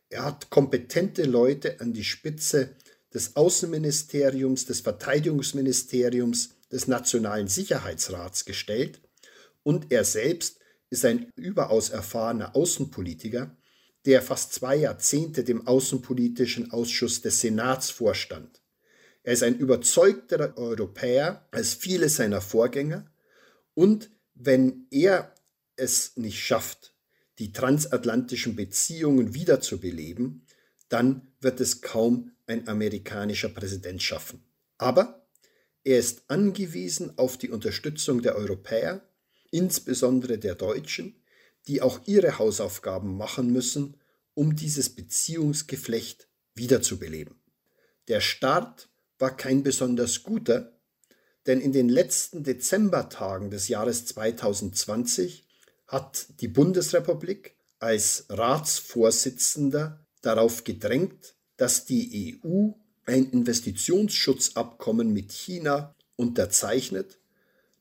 Er hat kompetente Leute an die Spitze des Außenministeriums, des Verteidigungsministeriums, des Nationalen Sicherheitsrats gestellt und er selbst ist ein überaus erfahrener Außenpolitiker, der fast zwei Jahrzehnte dem Außenpolitischen Ausschuss des Senats vorstand. Er ist ein überzeugter Europäer als viele seiner Vorgänger und wenn er es nicht schafft, die transatlantischen Beziehungen wiederzubeleben, dann wird es kaum ein amerikanischer Präsident schaffen. Aber er ist angewiesen auf die Unterstützung der Europäer, insbesondere der Deutschen, die auch ihre Hausaufgaben machen müssen, um dieses Beziehungsgeflecht wiederzubeleben. Der Start war kein besonders guter, denn in den letzten Dezembertagen des Jahres 2020 hat die Bundesrepublik als Ratsvorsitzender darauf gedrängt, dass die EU ein Investitionsschutzabkommen mit China unterzeichnet,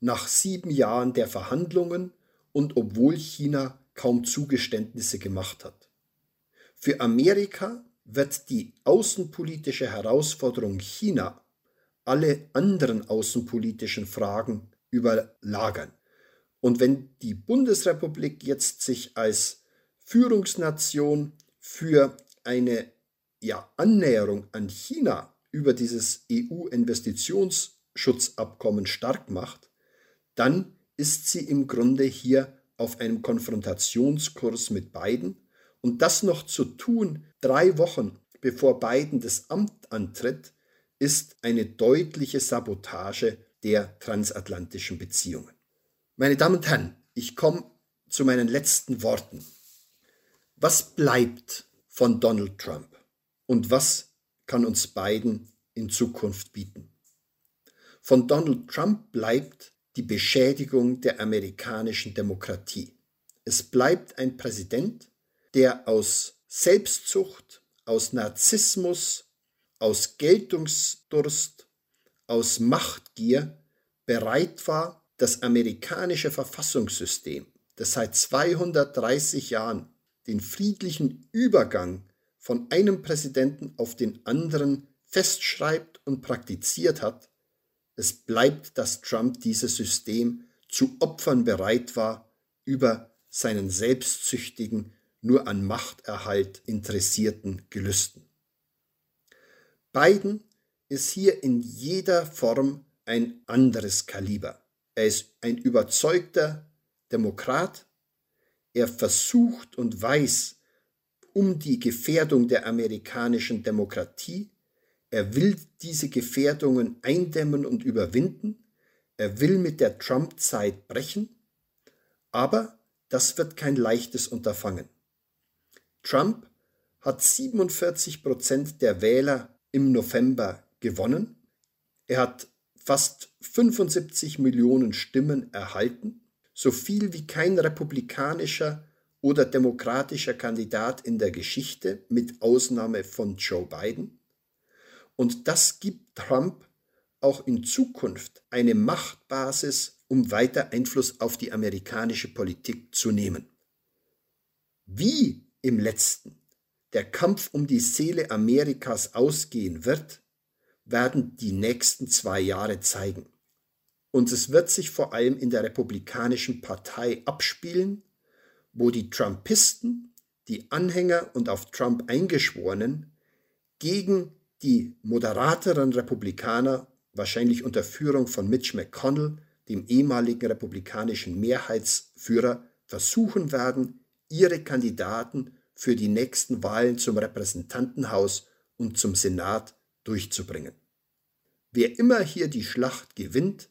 nach sieben Jahren der Verhandlungen und obwohl China kaum Zugeständnisse gemacht hat. Für Amerika wird die außenpolitische Herausforderung China alle anderen außenpolitischen Fragen überlagern. Und wenn die Bundesrepublik jetzt sich als Führungsnation für eine ja, Annäherung an China über dieses EU-Investitionsschutzabkommen stark macht, dann ist sie im Grunde hier auf einem Konfrontationskurs mit Biden und das noch zu tun, drei Wochen bevor Biden das Amt antritt, ist eine deutliche Sabotage der transatlantischen Beziehungen. Meine Damen und Herren, ich komme zu meinen letzten Worten. Was bleibt von Donald Trump und was kann uns Biden in Zukunft bieten? Von Donald Trump bleibt die Beschädigung der amerikanischen Demokratie. Es bleibt ein Präsident, der aus Selbstzucht, aus Narzissmus, aus Geltungsdurst, aus Machtgier bereit war, das amerikanische Verfassungssystem, das seit 230 Jahren den friedlichen Übergang von einem Präsidenten auf den anderen festschreibt und praktiziert hat, es bleibt, dass Trump dieses System zu Opfern bereit war über seinen selbstsüchtigen nur an Machterhalt interessierten Gelüsten. Biden ist hier in jeder Form ein anderes Kaliber. Er ist ein überzeugter Demokrat. Er versucht und weiß um die Gefährdung der amerikanischen Demokratie. Er will diese Gefährdungen eindämmen und überwinden. Er will mit der Trump-Zeit brechen. Aber das wird kein leichtes Unterfangen. Trump hat 47 Prozent der Wähler im November gewonnen. Er hat fast 75 Millionen Stimmen erhalten, so viel wie kein republikanischer oder demokratischer Kandidat in der Geschichte, mit Ausnahme von Joe Biden. Und das gibt Trump auch in Zukunft eine Machtbasis, um weiter Einfluss auf die amerikanische Politik zu nehmen. Wie im letzten der Kampf um die Seele Amerikas ausgehen wird, werden die nächsten zwei Jahre zeigen. Und es wird sich vor allem in der Republikanischen Partei abspielen, wo die Trumpisten, die Anhänger und auf Trump eingeschworenen, gegen die moderateren Republikaner, wahrscheinlich unter Führung von Mitch McConnell, dem ehemaligen republikanischen Mehrheitsführer, versuchen werden, ihre Kandidaten für die nächsten Wahlen zum Repräsentantenhaus und zum Senat durchzubringen. Wer immer hier die Schlacht gewinnt,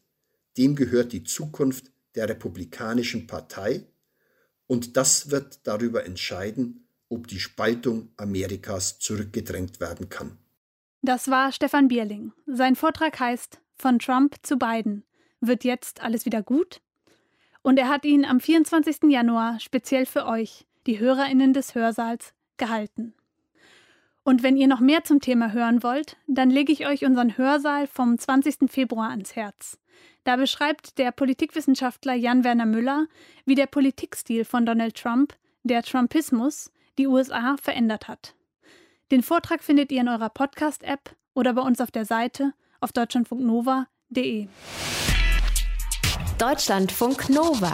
dem gehört die Zukunft der Republikanischen Partei und das wird darüber entscheiden, ob die Spaltung Amerikas zurückgedrängt werden kann. Das war Stefan Bierling. Sein Vortrag heißt Von Trump zu Biden. Wird jetzt alles wieder gut? Und er hat ihn am 24. Januar speziell für euch, die Hörerinnen des Hörsaals, gehalten. Und wenn ihr noch mehr zum Thema hören wollt, dann lege ich euch unseren Hörsaal vom 20. Februar ans Herz. Da beschreibt der Politikwissenschaftler Jan-Werner Müller, wie der Politikstil von Donald Trump, der Trumpismus, die USA verändert hat. Den Vortrag findet ihr in eurer Podcast-App oder bei uns auf der Seite auf deutschlandfunknova.de. Deutschlandfunk Nova.